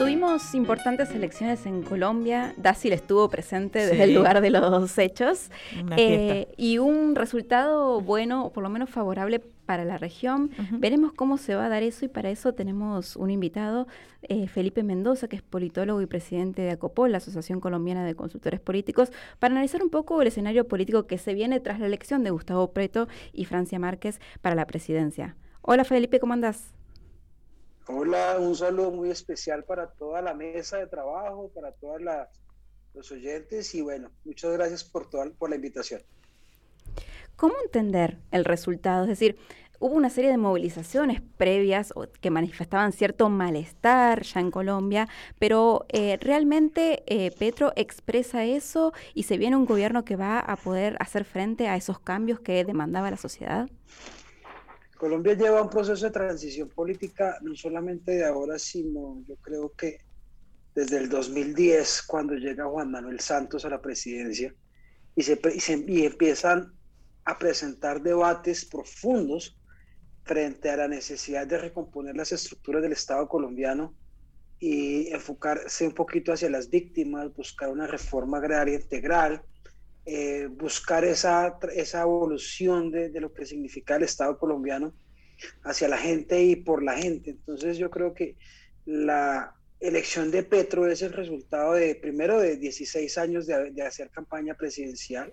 Tuvimos importantes elecciones en Colombia. Dácil estuvo presente desde el lugar de los hechos. Eh, y un resultado bueno, o por lo menos favorable para la región. Veremos cómo se va a dar eso y para eso tenemos un invitado, eh, Felipe Mendoza, que es politólogo y presidente de ACOPOL, la Asociación Colombiana de Consultores Políticos, para analizar un poco el escenario político que se viene tras la elección de Gustavo Preto y Francia Márquez para la presidencia. Hola Felipe, ¿cómo andás? Hola, un saludo muy especial para toda la mesa de trabajo, para todos los oyentes y bueno, muchas gracias por, toda, por la invitación. ¿Cómo entender el resultado? Es decir, hubo una serie de movilizaciones previas que manifestaban cierto malestar ya en Colombia, pero eh, ¿realmente eh, Petro expresa eso y se viene un gobierno que va a poder hacer frente a esos cambios que demandaba la sociedad? Colombia lleva un proceso de transición política no solamente de ahora, sino yo creo que desde el 2010, cuando llega Juan Manuel Santos a la presidencia, y, se, y, empiezan a presentar debates profundos frente a la necesidad de recomponer las estructuras del Estado colombiano y enfocarse un poquito hacia las víctimas, buscar una reforma agraria integral, eh, buscar esa, esa evolución de, de, lo que significa el Estado colombiano hacia la gente y por la gente. Entonces yo creo que la elección de Petro es el resultado de, primero, de 16 años de, de hacer campaña presidencial.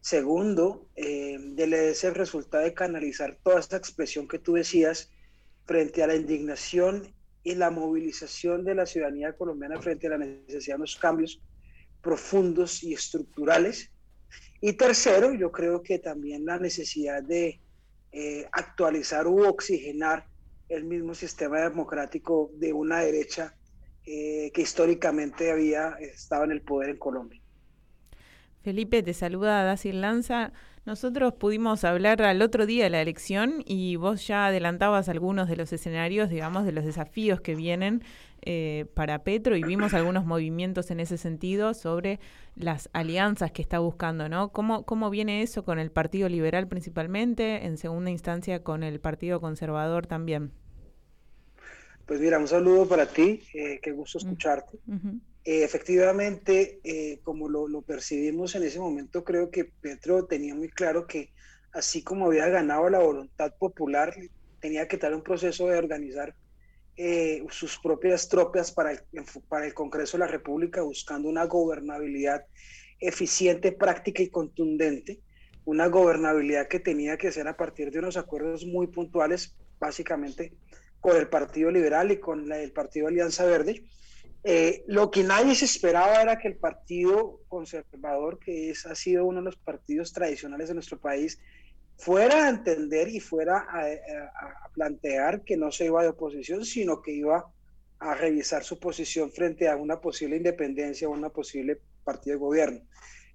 Segundo, eh, de, es el resultado de canalizar toda esta expresión que tú decías frente a la indignación y la movilización de la ciudadanía colombiana frente a la necesidad de los cambios profundos y estructurales. Y tercero, yo creo que también la necesidad de eh, actualizar u oxigenar el mismo sistema democrático de una derecha eh, que históricamente había estado en el poder en Colombia. Felipe, te saluda Dacil Lanza. Nosotros pudimos hablar al otro día de la elección y vos ya adelantabas algunos de los escenarios, digamos, de los desafíos que vienen eh, para Petro y vimos algunos movimientos en ese sentido sobre las alianzas que está buscando, ¿no? ¿Cómo, cómo viene eso con el Partido Liberal principalmente, en segunda instancia con el Partido Conservador también? Pues mira, un saludo para ti, eh, qué gusto mm. escucharte. Eh, efectivamente, eh, como lo, percibimos en ese momento, creo que Petro tenía muy claro que así como había ganado la voluntad popular, tenía que dar un proceso de organizar eh, sus propias tropas para el, para el Congreso de la República, buscando una gobernabilidad eficiente, práctica y contundente, una gobernabilidad que tenía que ser a partir de unos acuerdos muy puntuales, básicamente con el Partido Liberal y con el Partido Alianza Verde, eh, lo que nadie se esperaba era que el Partido Conservador, que es, ha sido uno de los partidos tradicionales de nuestro país, fuera a entender y fuera a, plantear que no se iba de oposición, sino que iba a revisar su posición frente a una posible independencia o una posible partido de gobierno.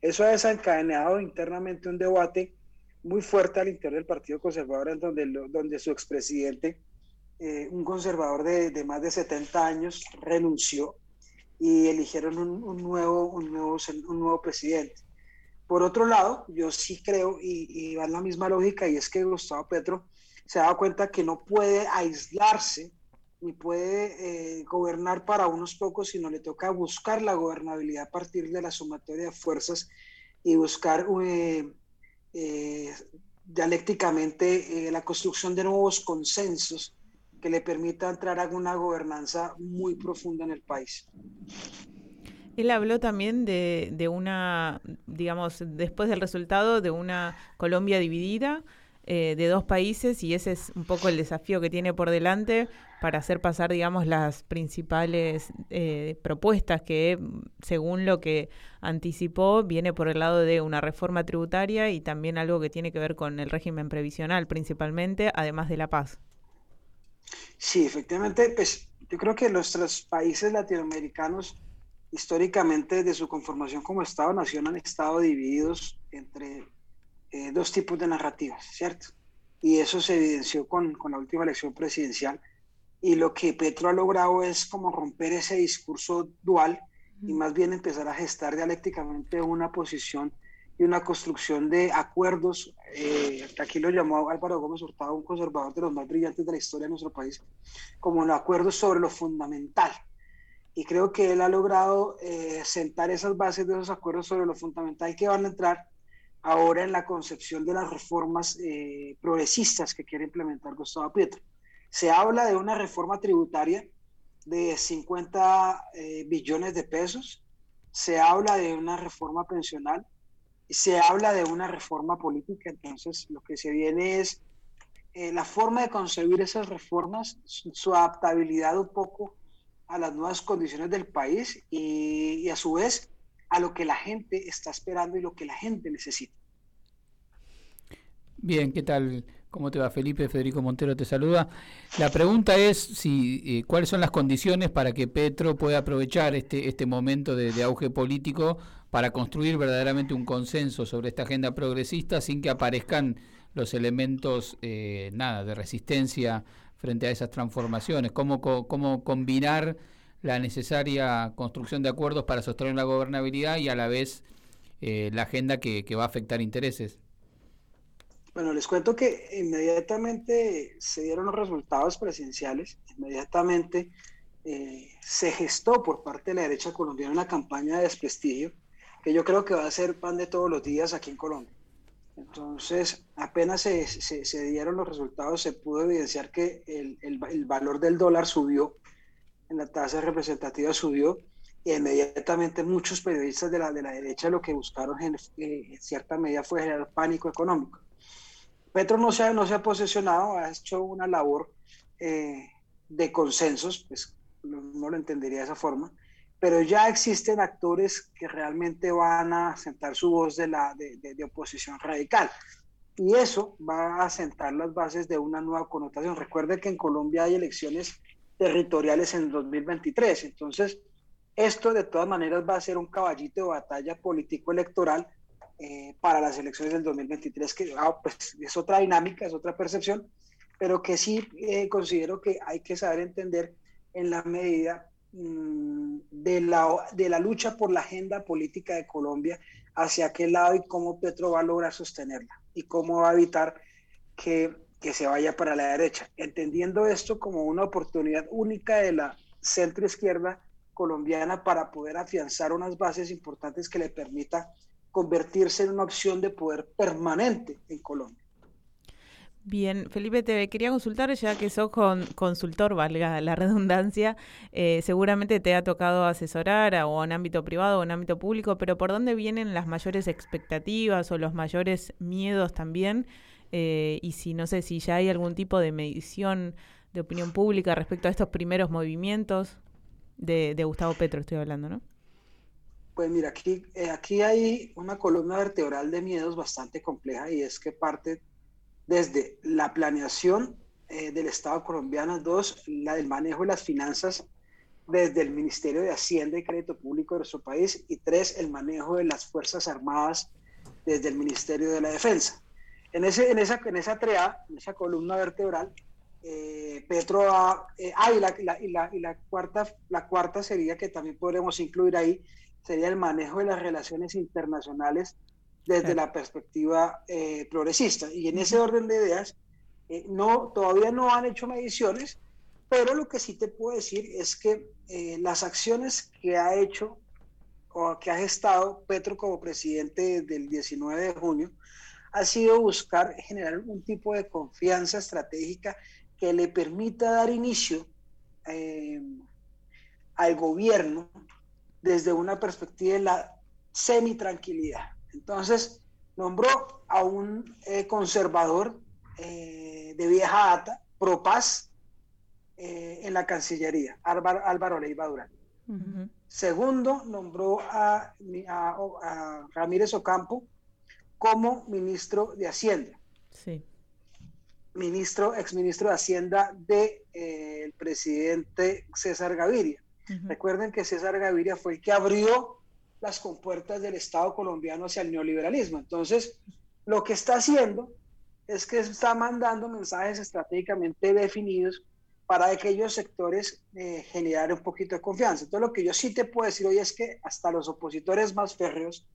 Eso ha desencadenado internamente un debate muy fuerte al interior del Partido Conservador, en donde, donde su expresidente eh, un conservador de, más de 70 años renunció y eligieron un, nuevo, un, nuevo, un nuevo presidente. Por otro lado, yo sí creo, y, va en la misma lógica, y es que Gustavo Petro se ha dado cuenta que no puede aislarse ni puede eh, gobernar para unos pocos, sino le toca buscar la gobernabilidad a partir de la sumatoria de fuerzas y buscar eh, dialécticamente la construcción de nuevos consensos que le permita entrar a una gobernanza muy profunda en el país. Él habló también de, de una, digamos, después del resultado de una Colombia dividida, eh, de dos países, y ese es un poco el desafío que tiene por delante para hacer pasar, digamos, las principales eh, propuestas que, según lo que anticipó, viene por el lado de una reforma tributaria y también algo que tiene que ver con el régimen previsional, principalmente, además de la paz. Sí, efectivamente, pues yo creo que nuestros países latinoamericanos históricamente desde su conformación como Estado-Nación han estado divididos entre eh, dos tipos de narrativas, ¿cierto? Y eso se evidenció con, con, la última elección presidencial. Y lo que Petro ha logrado es como romper ese discurso dual y más bien empezar a gestar dialécticamente una posición y una construcción de acuerdos, eh, aquí lo llamó Álvaro Gómez Hurtado, un conservador de los más brillantes de la historia de nuestro país, como los acuerdos sobre lo fundamental. y creo que él ha logrado eh, sentar esas bases de esos acuerdos sobre lo fundamental que van a entrar ahora en la concepción de las reformas eh, progresistas que quiere implementar Gustavo Petro. Se habla de una reforma tributaria de 50 eh, billones de pesos, se habla de una reforma pensional, se habla de una reforma política, entonces lo que se viene es eh, la forma de concebir esas reformas, su, adaptabilidad un poco a las nuevas condiciones del país y, a su vez a lo que la gente está esperando y lo que la gente necesita. Bien, ¿qué tal? ¿Cómo te va Felipe? Federico Montero te saluda. La pregunta es si eh, cuáles son las condiciones para que Petro pueda aprovechar este, este momento de, auge político para construir verdaderamente un consenso sobre esta agenda progresista sin que aparezcan los elementos eh, nada de resistencia frente a esas transformaciones. ¿Cómo, cómo combinar la necesaria construcción de acuerdos para sostener la gobernabilidad y a la vez eh, la agenda que va a afectar intereses? Bueno, les cuento que inmediatamente se dieron los resultados presidenciales, inmediatamente eh, se gestó por parte de la derecha colombiana una campaña de desprestigio que yo creo que va a ser pan de todos los días aquí en Colombia. Entonces, apenas se, se, dieron los resultados, se pudo evidenciar que el, el, valor del dólar subió, en la tasa representativa subió, y inmediatamente muchos periodistas de la, de la derecha lo que buscaron en, eh, en cierta medida fue generar pánico económico. Petro no se ha, no se ha posesionado, ha hecho una labor eh, de consensos, pues no, lo entendería de esa forma, pero ya existen actores que realmente van a sentar su voz de, la, de, de, oposición radical. Y eso va a sentar las bases de una nueva connotación. Recuerde que en Colombia hay elecciones territoriales en 2023, entonces esto de todas maneras va a ser un caballito de batalla político-electoral eh, para las elecciones del 2023, que ah, pues, es otra dinámica, es otra percepción, pero que sí eh, considero que hay que saber entender en la medida de, la, de la lucha por la agenda política de Colombia, hacia qué lado y cómo Petro va a lograr sostenerla y cómo va a evitar que, que se vaya para la derecha, entendiendo esto como una oportunidad única de la centro izquierda colombiana para poder afianzar unas bases importantes que le permita convertirse en una opción de poder permanente en Colombia. Bien, Felipe, te quería consultar, ya que sos con, consultor, valga la redundancia, eh, seguramente te ha tocado asesorar a, o en ámbito privado o en ámbito público, pero ¿por dónde vienen las mayores expectativas o los mayores miedos también? Eh, y si no sé si ya hay algún tipo de medición de opinión pública respecto a estos primeros movimientos de, de Gustavo Petro, estoy hablando, ¿no? Pues mira, aquí, eh, aquí hay una columna vertebral de miedos bastante compleja y es que parte desde la planeación eh, del Estado colombiano, dos, la del manejo de las finanzas desde el Ministerio de Hacienda y Crédito Público de nuestro país y tres, el manejo de las Fuerzas Armadas desde el Ministerio de la Defensa. En, ese, en, esa, en esa trea, en esa columna vertebral, eh, Petro ha, ah, y, la, y, la, y la, cuarta, la cuarta sería que también podremos incluir ahí sería el manejo de las relaciones internacionales desde la perspectiva eh, progresista. Y en ese orden de ideas, eh, no, todavía no han hecho mediciones, pero lo que sí te puedo decir es que eh, las acciones que ha hecho o que ha gestado Petro como presidente desde el 19 de junio ha sido buscar generar un tipo de confianza estratégica que le permita dar inicio al gobierno desde una perspectiva de la semi-tranquilidad. Entonces, nombró a un eh, conservador eh, de vieja data, pro paz, eh, en la Cancillería, Álvaro, Álvaro Leiva Durán. Segundo, nombró a, Ramírez Ocampo como ministro de Hacienda. Sí. Ministro, exministro de Hacienda del de, presidente César Gaviria. Recuerden que César Gaviria fue el que abrió las compuertas del Estado colombiano hacia el neoliberalismo. Entonces, lo que está haciendo es que está mandando mensajes estratégicamente definidos para aquellos sectores eh, generar un poquito de confianza. Entonces, lo que yo sí te puedo decir hoy es que hasta los opositores más férreos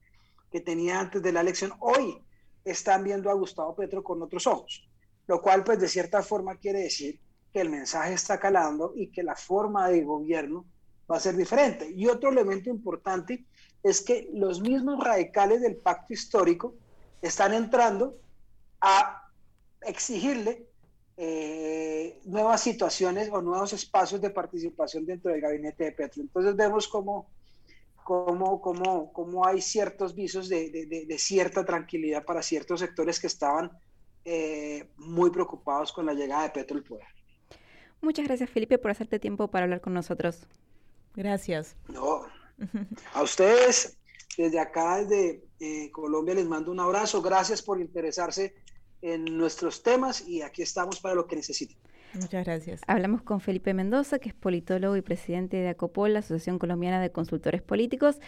que tenía antes de la elección, hoy están viendo a Gustavo Petro con otros ojos, lo cual pues de cierta forma quiere decir que el mensaje está calando y que la forma de gobierno va a ser diferente. Y otro elemento importante es que los mismos radicales del pacto histórico están entrando a exigirle eh, nuevas situaciones o nuevos espacios de participación dentro del gabinete de Petro. Entonces vemos cómo, cómo, cómo, cómo hay ciertos visos de, de, cierta tranquilidad para ciertos sectores que estaban eh, muy preocupados con la llegada de Petro al poder. Muchas gracias Felipe por hacerte tiempo para hablar con nosotros. Gracias. No, a ustedes desde acá, desde eh, Colombia, les mando un abrazo. Gracias por interesarse en nuestros temas y aquí estamos para lo que necesiten. Muchas gracias. Hablamos con Felipe Mendoza, que es politólogo y presidente de ACOPOL, la Asociación Colombiana de Consultores Políticos.